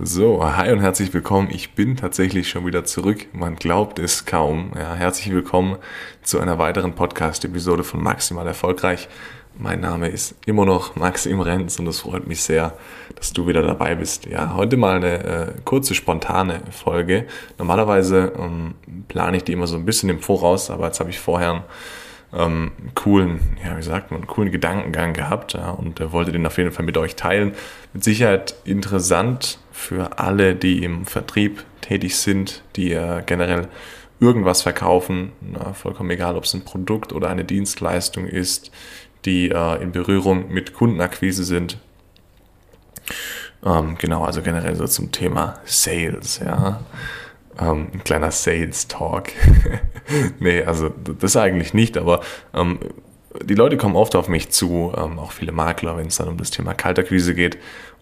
So, hi und herzlich willkommen. Ich bin tatsächlich schon wieder zurück. Man glaubt es kaum. Ja, herzlich willkommen zu einer weiteren Podcast-Episode von Maximal Erfolgreich. Mein Name ist immer noch Maxim Renz und es freut mich sehr, dass du wieder dabei bist. Ja, heute mal eine äh, kurze, spontane Folge. Normalerweise ähm, plane ich die immer so ein bisschen im Voraus, aber jetzt habe ich vorher einen ähm, coolen, ja, wie sagt man, coolen Gedankengang gehabt ja, und äh, wollte den auf jeden Fall mit euch teilen. Mit Sicherheit interessant für alle, die im Vertrieb tätig sind, die äh, generell irgendwas verkaufen, na, vollkommen egal, ob es ein Produkt oder eine Dienstleistung ist, die äh, in Berührung mit Kundenakquise sind. Ähm, genau, also generell so zum Thema Sales, ja. Ähm, ein kleiner Sales-Talk. nee, also das eigentlich nicht, aber ähm, die Leute kommen oft auf mich zu, ähm, auch viele Makler, wenn es dann um das Thema Kaltakquise geht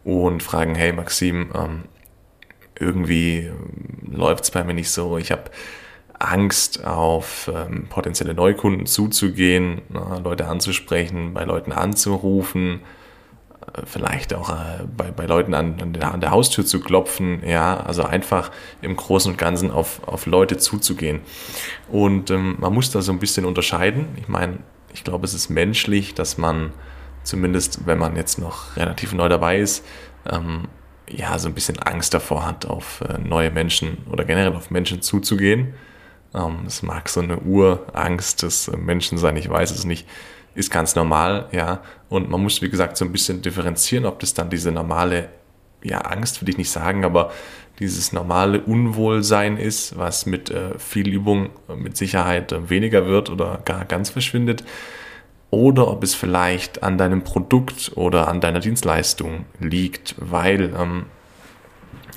und fragen, hey Maxim, ähm, irgendwie ähm, läuft es bei mir nicht so, ich habe Angst auf ähm, potenzielle Neukunden zuzugehen, Leute anzusprechen, bei Leuten anzurufen, äh, vielleicht auch äh, bei, bei Leuten an, an, der, an, der, Haustür zu klopfen, ja, also einfach im Großen und Ganzen auf, auf Leute zuzugehen. Und man muss da so ein bisschen unterscheiden. Ich meine, ich glaube, es ist menschlich, dass man zumindest, wenn man jetzt noch relativ neu dabei ist, ähm, ja, so ein bisschen Angst davor hat, auf äh, neue Menschen oder generell auf Menschen zuzugehen. Ähm, es mag so eine Urangst des äh, Menschen sein, ich weiß es nicht ist ganz normal, ja. Und man muss, wie gesagt, so ein bisschen differenzieren, ob das dann diese normale, ja, Angst würde ich nicht sagen, aber dieses normale Unwohlsein ist, was mit äh, viel Übung äh, mit Sicherheit äh, weniger wird oder gar ganz verschwindet. Oder ob es vielleicht an deinem Produkt oder an deiner Dienstleistung liegt, weil ähm,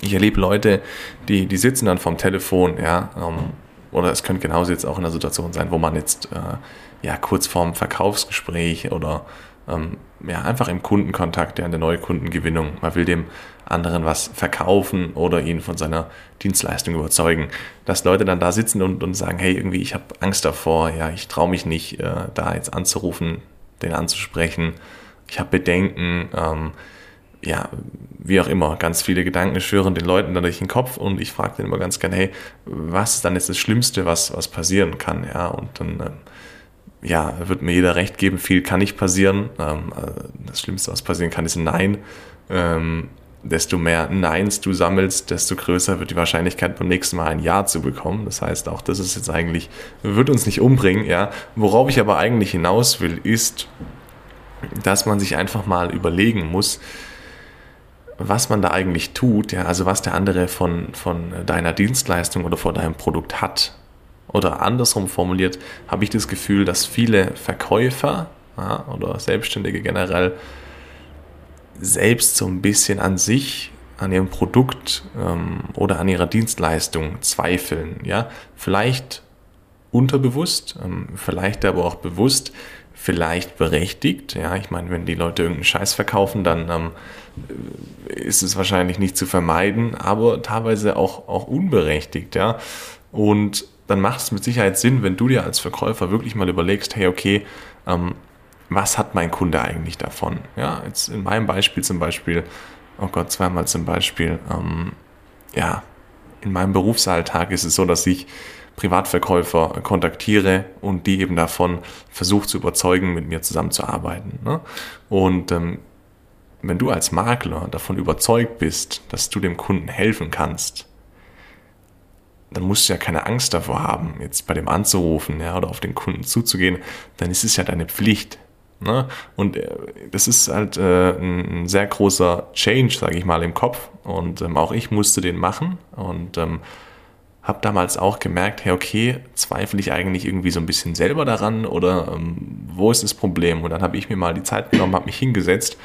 ich erlebe Leute, die, die sitzen dann vom Telefon, ja, ähm, oder es könnte genauso jetzt auch in einer Situation sein, wo man jetzt äh, ja, kurz vorm Verkaufsgespräch oder ähm, ja, einfach im Kundenkontakt, ja, in der Neukundengewinnung. Man will dem anderen was verkaufen oder ihn von seiner Dienstleistung überzeugen. Dass Leute dann da sitzen und, und sagen, hey, irgendwie, ich habe Angst davor, ja, ich traue mich nicht, äh, da jetzt anzurufen, den anzusprechen. Ich habe Bedenken, ähm, ja, wie auch immer, ganz viele Gedanken schwören den Leuten dann durch den Kopf und ich frage den immer ganz gerne, hey, was ist dann jetzt das Schlimmste, was, was passieren kann, ja, und dann, äh, ja, wird mir jeder recht geben, viel kann nicht passieren. Ähm, äh, das Schlimmste, was passieren kann, ist ein Nein. Ähm, desto mehr Neins du sammelst, desto größer wird die Wahrscheinlichkeit beim nächsten Mal ein Ja zu bekommen. Das heißt, auch das ist jetzt eigentlich, wird uns nicht umbringen, ja. Worauf ich aber eigentlich hinaus will, ist, dass man sich einfach mal überlegen muss, was man da eigentlich tut, ja, also was der andere von, von deiner Dienstleistung oder von deinem Produkt hat. Oder andersrum formuliert, habe ich das Gefühl, dass viele Verkäufer ja, oder Selbstständige generell selbst so ein bisschen an sich, an ihrem Produkt ähm, oder an ihrer Dienstleistung zweifeln. Ja? Vielleicht unterbewusst, ähm, vielleicht aber auch bewusst, vielleicht berechtigt. Ja, ich meine, wenn die Leute irgendeinen Scheiß verkaufen, dann ähm, ist es wahrscheinlich nicht zu vermeiden, aber teilweise auch, auch unberechtigt. Ja, und dann macht es mit Sicherheit Sinn, wenn du dir als Verkäufer wirklich mal überlegst, hey, okay, ähm, was hat mein Kunde eigentlich davon? Ja, jetzt in meinem Beispiel zum Beispiel, oh Gott, zweimal zum Beispiel, ähm, ja, in meinem Berufsalltag ist es so, dass ich Privatverkäufer kontaktiere und die eben davon versucht zu überzeugen, mit mir zusammenzuarbeiten. Ne? Und ähm, wenn du als Makler davon überzeugt bist, dass du dem Kunden helfen kannst, dann musst du ja keine Angst davor haben, jetzt bei dem anzurufen ja, oder auf den Kunden zuzugehen, dann ist es ja deine Pflicht. Ne? Und äh, das ist halt äh, ein sehr großer Change, sage ich mal, im Kopf. Und ähm, auch ich musste den machen und ähm, habe damals auch gemerkt, hey, okay, zweifle ich eigentlich irgendwie so ein bisschen selber daran oder ähm, wo ist das Problem? Und dann habe ich mir mal die Zeit genommen, habe mich hingesetzt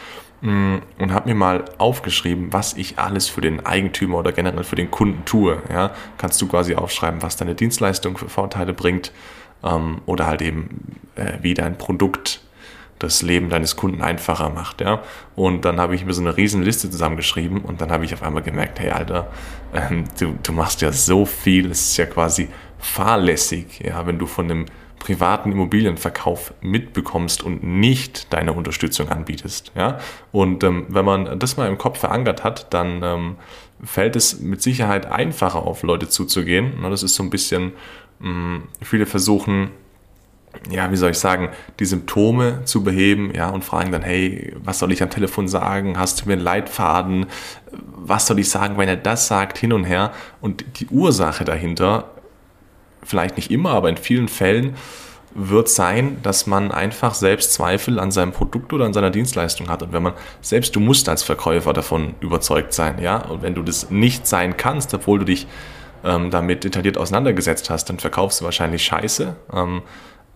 und habe mir mal aufgeschrieben, was ich alles für den Eigentümer oder generell für den Kunden tue. Ja, kannst du quasi aufschreiben, was deine Dienstleistung für Vorteile bringt ähm, oder halt eben, äh, wie dein Produkt das Leben deines Kunden einfacher macht. Ja? Und dann habe ich mir so eine riesen Liste zusammengeschrieben und dann habe ich auf einmal gemerkt, hey Alter, ähm, du, du machst ja so viel, es ist ja quasi fahrlässig, ja, wenn du von einem privaten Immobilienverkauf mitbekommst und nicht deine Unterstützung anbietest. Ja? Und ähm, wenn man das mal im Kopf verankert hat, dann ähm, fällt es mit Sicherheit einfacher auf Leute zuzugehen. Das ist so ein bisschen, mh, mm, viele versuchen, ja, wie soll ich sagen, die Symptome zu beheben, ja, und fragen dann, hey, was soll ich am Telefon sagen? Hast du mir einen Leitfaden? Was soll ich sagen, wenn er das sagt, hin und her? Und die Ursache dahinter, vielleicht nicht immer, aber in vielen Fällen, wird sein, dass man einfach selbst Zweifel an seinem Produkt oder an seiner Dienstleistung hat. Und wenn man, selbst du musst als Verkäufer davon überzeugt sein, ja, und wenn du das nicht sein kannst, obwohl du dich ähm, damit detailliert auseinandergesetzt hast, dann verkaufst du wahrscheinlich Scheiße. Ähm,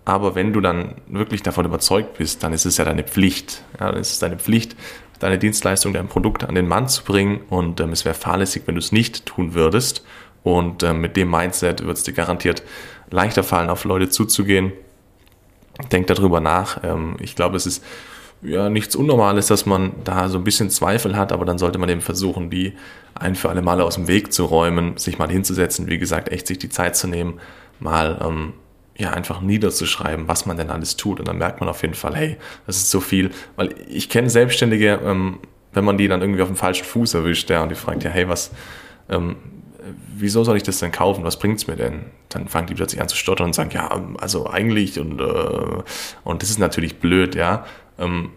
aber wenn du dann wirklich davon überzeugt bist, dann ist es ja deine Pflicht. Ja, dann ist es deine Pflicht, deine Dienstleistung, dein Produkt an den Mann zu bringen. Und ähm, es wäre fahrlässig, wenn du es nicht tun würdest. Und ähm, mit dem Mindset wird es dir garantiert leichter fallen, auf Leute zuzugehen. Denk darüber nach. Ähm, ich glaube, es ist ja nichts Unnormales, dass man da so ein bisschen Zweifel hat, aber dann sollte man eben versuchen, die ein für alle Male aus dem Weg zu räumen, sich mal hinzusetzen, wie gesagt, echt sich die Zeit zu nehmen, mal ähm, ja, einfach niederzuschreiben, was man denn alles tut. Und dann merkt man auf jeden Fall, hey, das ist so viel. Weil ich kenne Selbstständige, ähm, wenn man die dann irgendwie auf dem falschen Fuß erwischt, ja, und die fragt ja, hey, was, ähm, wieso soll ich das denn kaufen? Was bringt es mir denn? Dann fangen die plötzlich an zu stottern und sagen, ja, also eigentlich und, äh, und das ist natürlich blöd, ja. Ähm,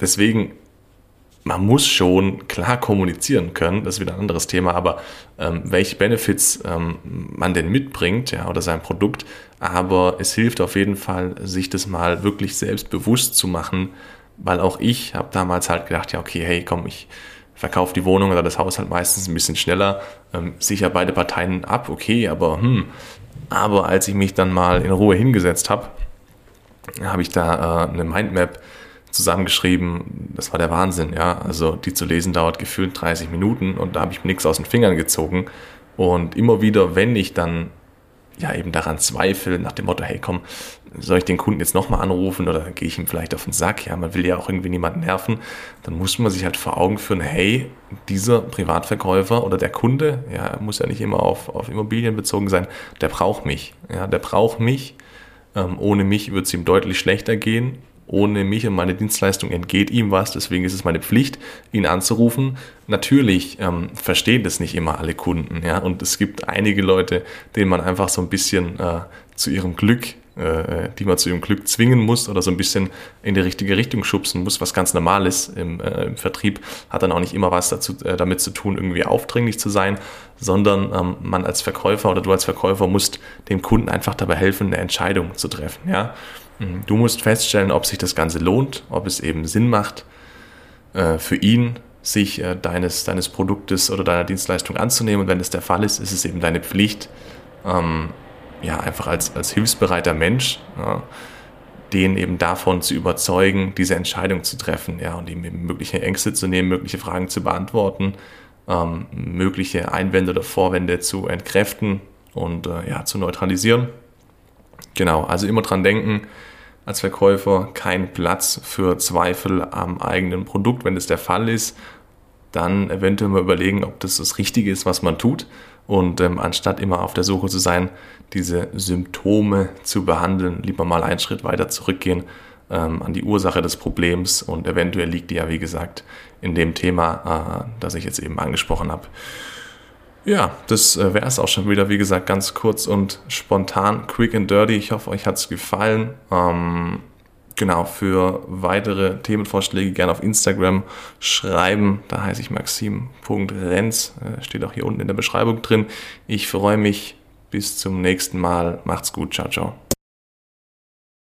deswegen man muss schon klar kommunizieren können, das ist wieder ein anderes Thema, aber ähm, welche Benefits ähm, man denn mitbringt, ja, oder sein Produkt, aber es hilft auf jeden Fall, sich das mal wirklich selbst bewusst zu machen, weil auch ich habe damals halt gedacht, ja, okay, hey, komm, ich verkaufe die Wohnung oder das Haus halt meistens ein bisschen schneller, ähm, sicher beide Parteien ab, okay, aber hm, aber als ich mich dann mal in Ruhe hingesetzt habe, habe ich da äh, eine Mindmap zusammengeschrieben. Das war der Wahnsinn, ja. Also die zu lesen dauert gefühlt 30 Minuten und da habe ich mir nichts aus den Fingern gezogen. Und immer wieder, wenn ich dann ja eben daran zweifle, nach dem Motto, hey komm, soll ich den Kunden jetzt nochmal anrufen oder gehe ich ihm vielleicht auf den Sack? Ja, man will ja auch irgendwie niemanden nerven. Dann muss man sich halt vor Augen führen, hey, dieser Privatverkäufer oder der Kunde, ja, muss ja nicht immer auf, auf Immobilien bezogen sein, der braucht mich. Ja, der braucht mich. Ähm, ohne mich wird es ihm deutlich schlechter gehen ohne mich und meine Dienstleistung entgeht ihm was, deswegen ist es meine Pflicht, ihn anzurufen. Natürlich ähm, verstehen das nicht immer alle Kunden, ja, und es gibt einige Leute, denen man einfach so ein bisschen äh, zu ihrem Glück, äh, die man zu ihrem Glück zwingen muss oder so ein bisschen in die richtige Richtung schubsen muss, was ganz normal ist im, äh, im Vertrieb, hat dann auch nicht immer was dazu, äh, damit zu tun, irgendwie aufdringlich zu sein, sondern ähm, man als Verkäufer oder du als Verkäufer musst dem Kunden einfach dabei helfen, eine Entscheidung zu treffen, ja. Mhm. Du musst feststellen, ob sich das Ganze lohnt, ob es eben Sinn macht, äh, für ihn sich äh, deines, deines Produktes oder deiner Dienstleistung anzunehmen. Und wenn das der Fall ist, ist es eben deine Pflicht, ähm, ja, einfach als, als hilfsbereiter Mensch, ja, den eben davon zu überzeugen, diese Entscheidung zu treffen, ja, und ihm eben mögliche Ängste zu nehmen, mögliche Fragen zu beantworten, ähm, mögliche Einwände oder Vorwände zu entkräften und äh, ja, zu neutralisieren. Genau, also immer dran denken, als Verkäufer kein Platz für Zweifel am eigenen Produkt. Wenn das der Fall ist, dann eventuell mal überlegen, ob das das Richtige ist, was man tut. Und ähm, anstatt immer auf der Suche zu sein, diese Symptome zu behandeln, lieber mal einen Schritt weiter zurückgehen ähm, an die Ursache des Problems. Und eventuell liegt die ja, wie gesagt, in dem Thema, äh, das ich jetzt eben angesprochen habe. Ja, das äh, wäre es auch schon wieder. Wie gesagt, ganz kurz und spontan, quick and dirty. Ich hoffe, euch hat es gefallen. Ähm, genau, für weitere Themenvorschläge gerne auf Instagram schreiben. Da heiße ich maxim.renz. Äh, steht auch hier unten in der Beschreibung drin. Ich freue mich. Bis zum nächsten Mal. Macht's gut. Ciao, ciao.